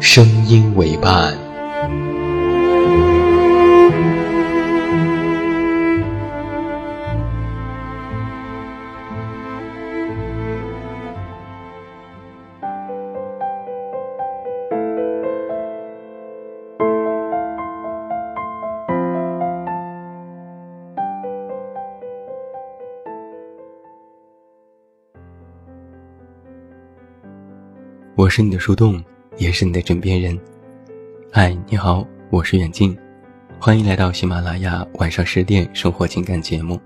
声音为伴。我是你的树洞。也是你的枕边人，嗨，你好，我是远近，欢迎来到喜马拉雅晚上十点生活情感节目。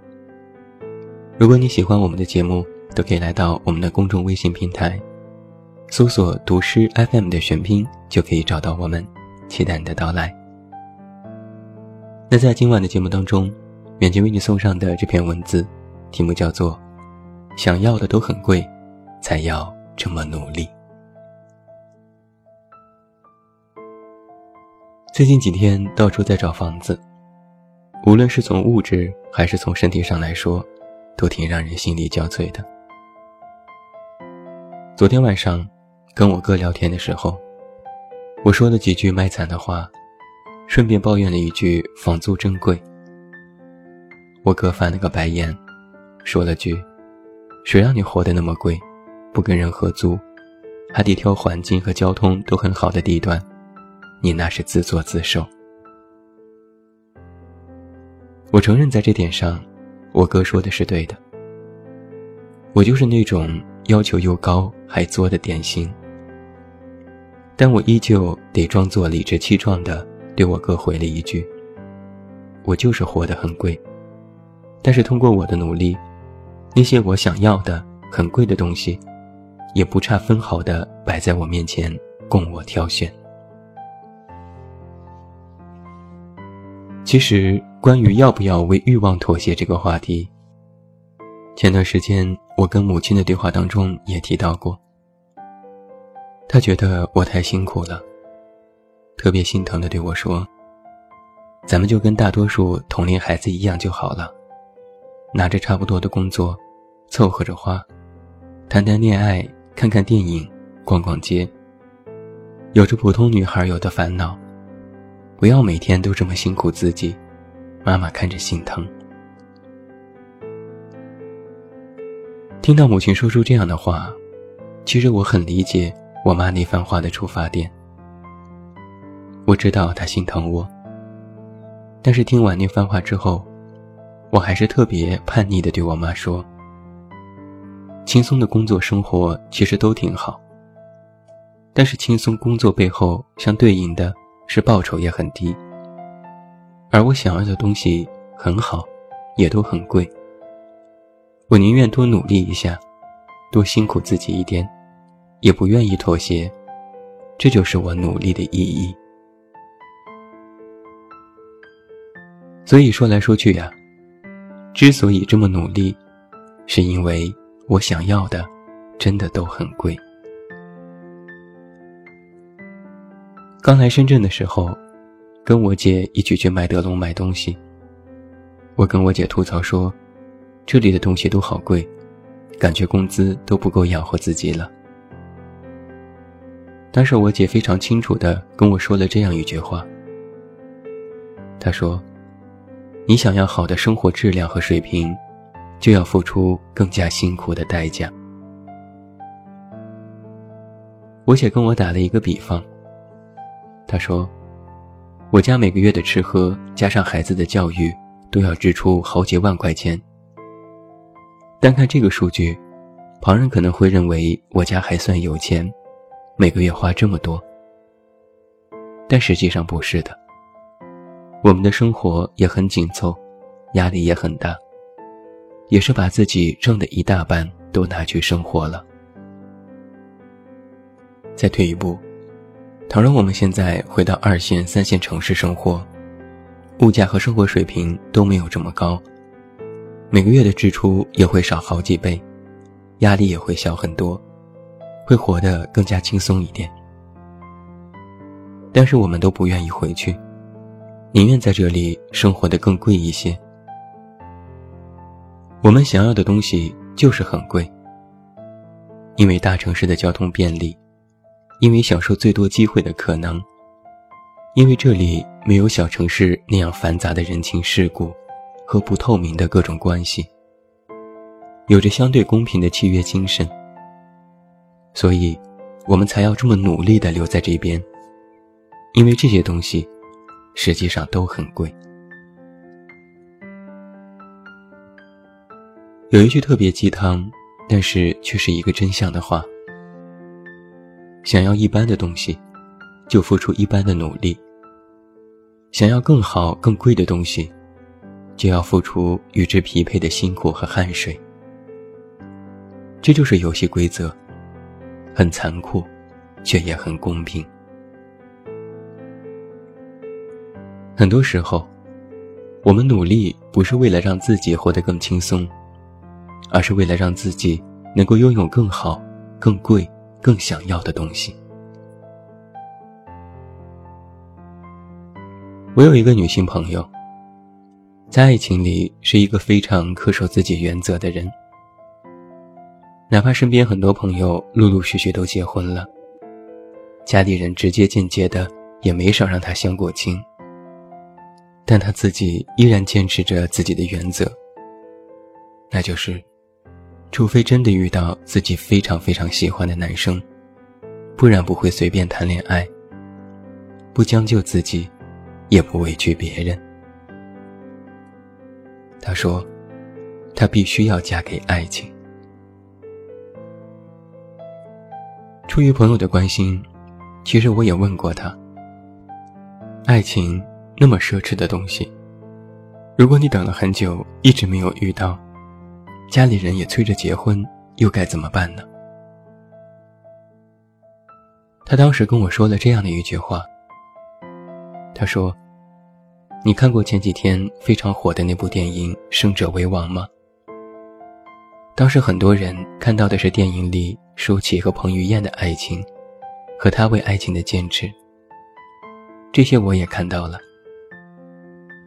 如果你喜欢我们的节目，都可以来到我们的公众微信平台，搜索“读诗 FM” 的全拼，就可以找到我们，期待你的到来。那在今晚的节目当中，远近为你送上的这篇文字，题目叫做《想要的都很贵，才要这么努力》。最近几天到处在找房子，无论是从物质还是从身体上来说，都挺让人心力交瘁的。昨天晚上跟我哥聊天的时候，我说了几句卖惨的话，顺便抱怨了一句房租真贵。我哥翻了个白眼，说了句：“谁让你活得那么贵，不跟人合租，还得挑环境和交通都很好的地段。”你那是自作自受。我承认，在这点上，我哥说的是对的。我就是那种要求又高还作的典型。但我依旧得装作理直气壮的对我哥回了一句：“我就是活得很贵，但是通过我的努力，那些我想要的很贵的东西，也不差分毫的摆在我面前供我挑选。”其实，关于要不要为欲望妥协这个话题，前段时间我跟母亲的对话当中也提到过。她觉得我太辛苦了，特别心疼的对我说：“咱们就跟大多数同龄孩子一样就好了，拿着差不多的工作，凑合着花，谈谈恋爱，看看电影，逛逛街，有着普通女孩有的烦恼。”不要每天都这么辛苦自己，妈妈看着心疼。听到母亲说出这样的话，其实我很理解我妈那番话的出发点。我知道她心疼我，但是听完那番话之后，我还是特别叛逆的对我妈说：“轻松的工作生活其实都挺好，但是轻松工作背后相对应的。”是报酬也很低，而我想要的东西很好，也都很贵。我宁愿多努力一下，多辛苦自己一点，也不愿意妥协。这就是我努力的意义。所以说来说去呀，之所以这么努力，是因为我想要的真的都很贵。刚来深圳的时候，跟我姐一起去麦德龙买东西。我跟我姐吐槽说，这里的东西都好贵，感觉工资都不够养活自己了。当时我姐非常清楚的跟我说了这样一句话。她说：“你想要好的生活质量和水平，就要付出更加辛苦的代价。”我姐跟我打了一个比方。他说：“我家每个月的吃喝加上孩子的教育，都要支出好几万块钱。单看这个数据，旁人可能会认为我家还算有钱，每个月花这么多。但实际上不是的。我们的生活也很紧凑，压力也很大，也是把自己挣的一大半都拿去生活了。再退一步。”倘若我们现在回到二线、三线城市生活，物价和生活水平都没有这么高，每个月的支出也会少好几倍，压力也会小很多，会活得更加轻松一点。但是我们都不愿意回去，宁愿在这里生活的更贵一些。我们想要的东西就是很贵，因为大城市的交通便利。因为享受最多机会的可能，因为这里没有小城市那样繁杂的人情世故和不透明的各种关系，有着相对公平的契约精神，所以，我们才要这么努力的留在这边。因为这些东西，实际上都很贵。有一句特别鸡汤，但是却是一个真相的话。想要一般的东西，就付出一般的努力；想要更好、更贵的东西，就要付出与之匹配的辛苦和汗水。这就是游戏规则，很残酷，却也很公平。很多时候，我们努力不是为了让自己活得更轻松，而是为了让自己能够拥有更好、更贵。更想要的东西。我有一个女性朋友，在爱情里是一个非常恪守自己原则的人。哪怕身边很多朋友陆陆续续都结婚了，家里人直接间接的也没少让她相过亲，但她自己依然坚持着自己的原则，那就是。除非真的遇到自己非常非常喜欢的男生，不然不会随便谈恋爱。不将就自己，也不委屈别人。他说，他必须要嫁给爱情。出于朋友的关心，其实我也问过他：爱情那么奢侈的东西，如果你等了很久，一直没有遇到。家里人也催着结婚，又该怎么办呢？他当时跟我说了这样的一句话。他说：“你看过前几天非常火的那部电影《胜者为王》吗？当时很多人看到的是电影里舒淇和彭于晏的爱情，和他为爱情的坚持。这些我也看到了。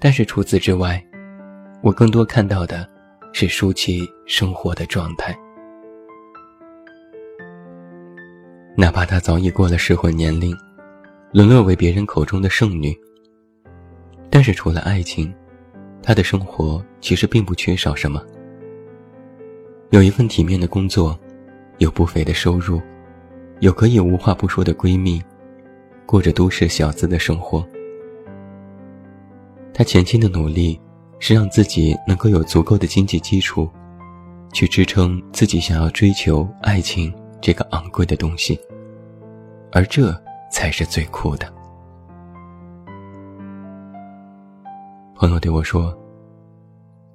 但是除此之外，我更多看到的……”是舒淇生活的状态，哪怕她早已过了适婚年龄，沦落为别人口中的剩女。但是除了爱情，她的生活其实并不缺少什么。有一份体面的工作，有不菲的收入，有可以无话不说的闺蜜，过着都市小资的生活。她前期的努力。是让自己能够有足够的经济基础，去支撑自己想要追求爱情这个昂贵的东西，而这才是最酷的。朋友对我说：“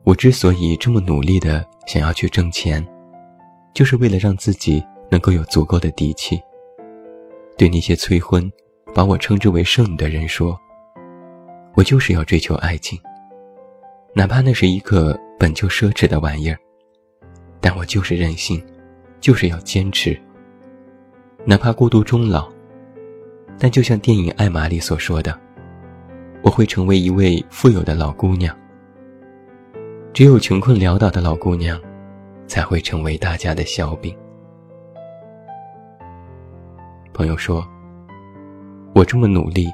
我之所以这么努力的想要去挣钱，就是为了让自己能够有足够的底气，对那些催婚、把我称之为剩女的人说，我就是要追求爱情。”哪怕那是一个本就奢侈的玩意儿，但我就是任性，就是要坚持。哪怕孤独终老，但就像电影《爱玛》里所说的，我会成为一位富有的老姑娘。只有穷困潦倒的老姑娘，才会成为大家的笑柄。朋友说：“我这么努力，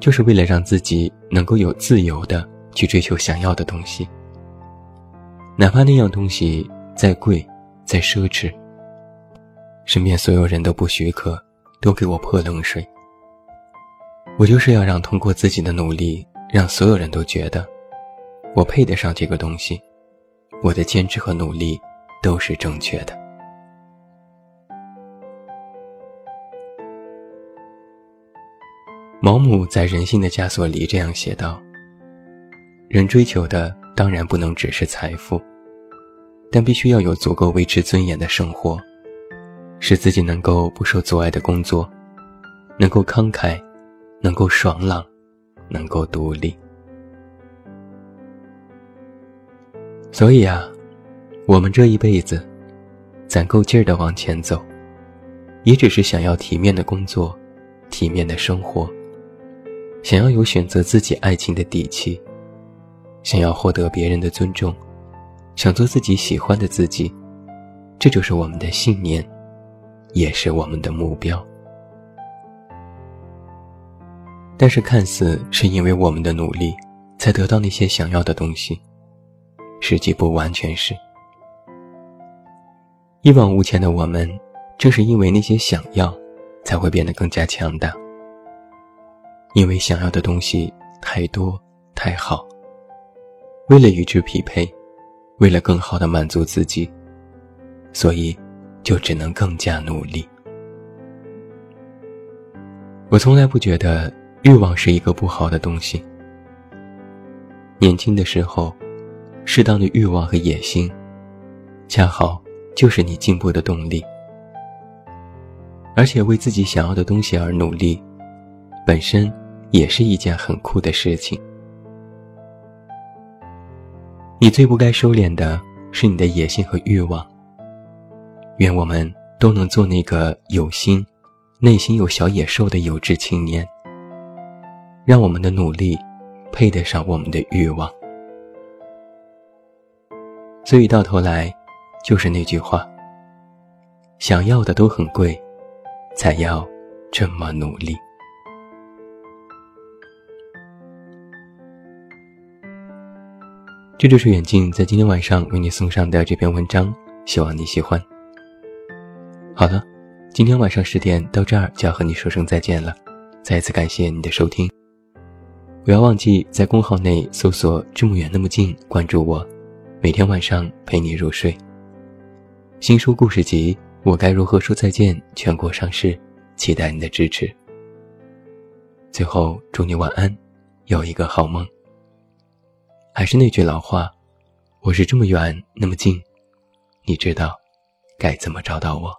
就是为了让自己能够有自由的。”去追求想要的东西，哪怕那样东西再贵、再奢侈，身边所有人都不许可，都给我泼冷水，我就是要让通过自己的努力，让所有人都觉得我配得上这个东西，我的坚持和努力都是正确的。毛姆在《人性的枷锁》里这样写道：“人追求的当然不能只是财富，但必须要有足够维持尊严的生活，使自己能够不受阻碍的工作，能够慷慨。”能够爽朗，能够独立。所以啊，我们这一辈子，攒够劲儿的往前走，也只是想要体面的工作，体面的生活，想要有选择自己爱情的底气，想要获得别人的尊重，想做自己喜欢的自己，这就是我们的信念，也是我们的目标。但是，看似是因为我们的努力，才得到那些想要的东西，实际不完全是。一往无前的我们，正是因为那些想要，才会变得更加强大。因为想要的东西太多太好，为了与之匹配，为了更好的满足自己，所以就只能更加努力。我从来不觉得。欲望是一个不好的东西。年轻的时候，适当的欲望和野心，恰好就是你进步的动力。而且为自己想要的东西而努力，本身也是一件很酷的事情。你最不该收敛的是你的野心和欲望。愿我们都能做那个有心、内心有小野兽的有志青年。让我们的努力配得上我们的欲望，所以到头来就是那句话：想要的都很贵，才要这么努力。这就是远近在今天晚上为你送上的这篇文章，希望你喜欢。好了，今天晚上十点到这儿就要和你说声再见了，再次感谢你的收听。不要忘记在公号内搜索“这么远那么近”，关注我，每天晚上陪你入睡。新书故事集《我该如何说再见》全国上市，期待你的支持。最后，祝你晚安，有一个好梦。还是那句老话我是这么远那么近。你知道该怎么找到我。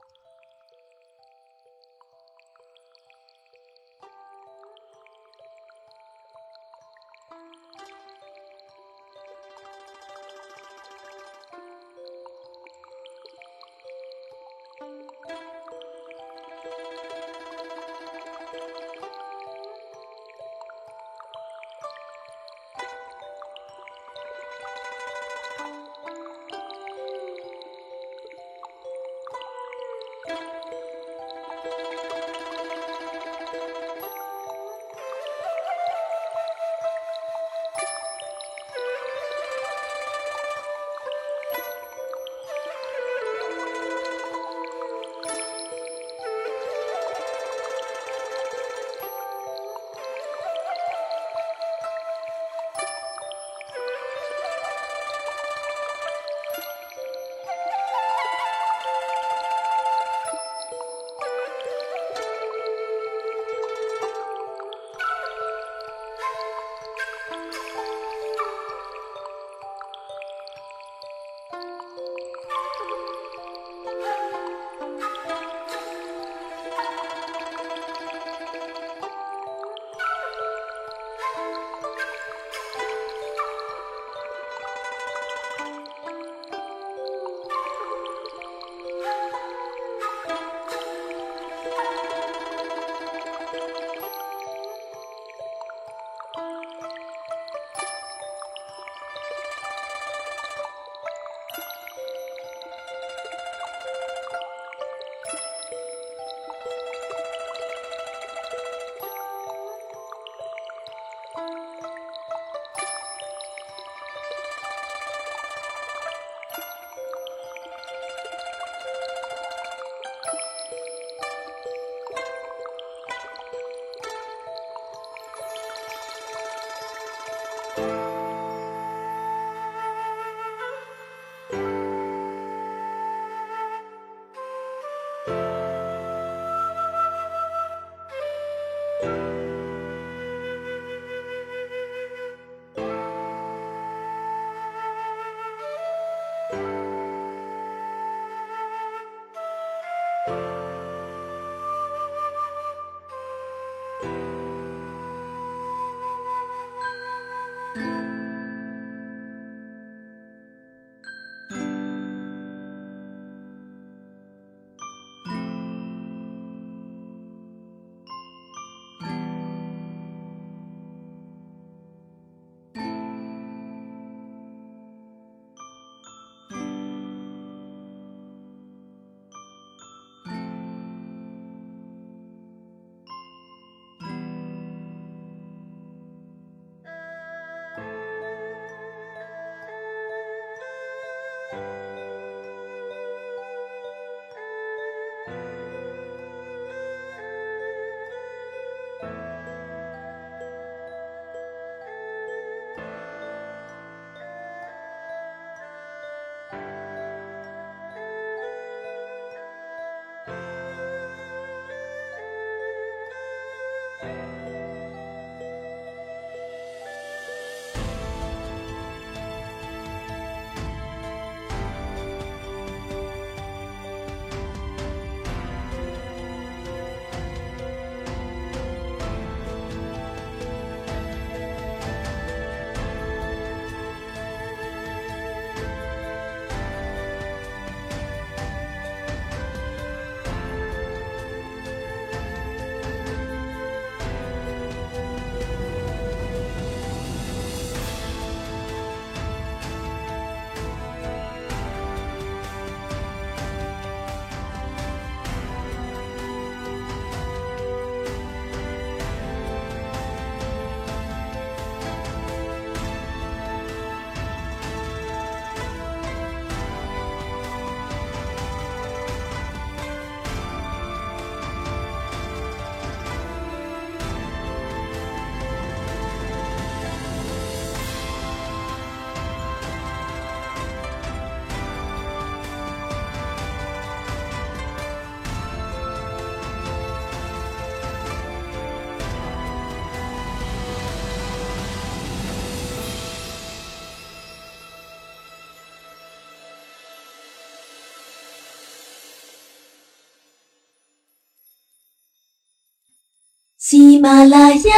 喜马拉雅，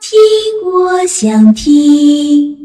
听我想听。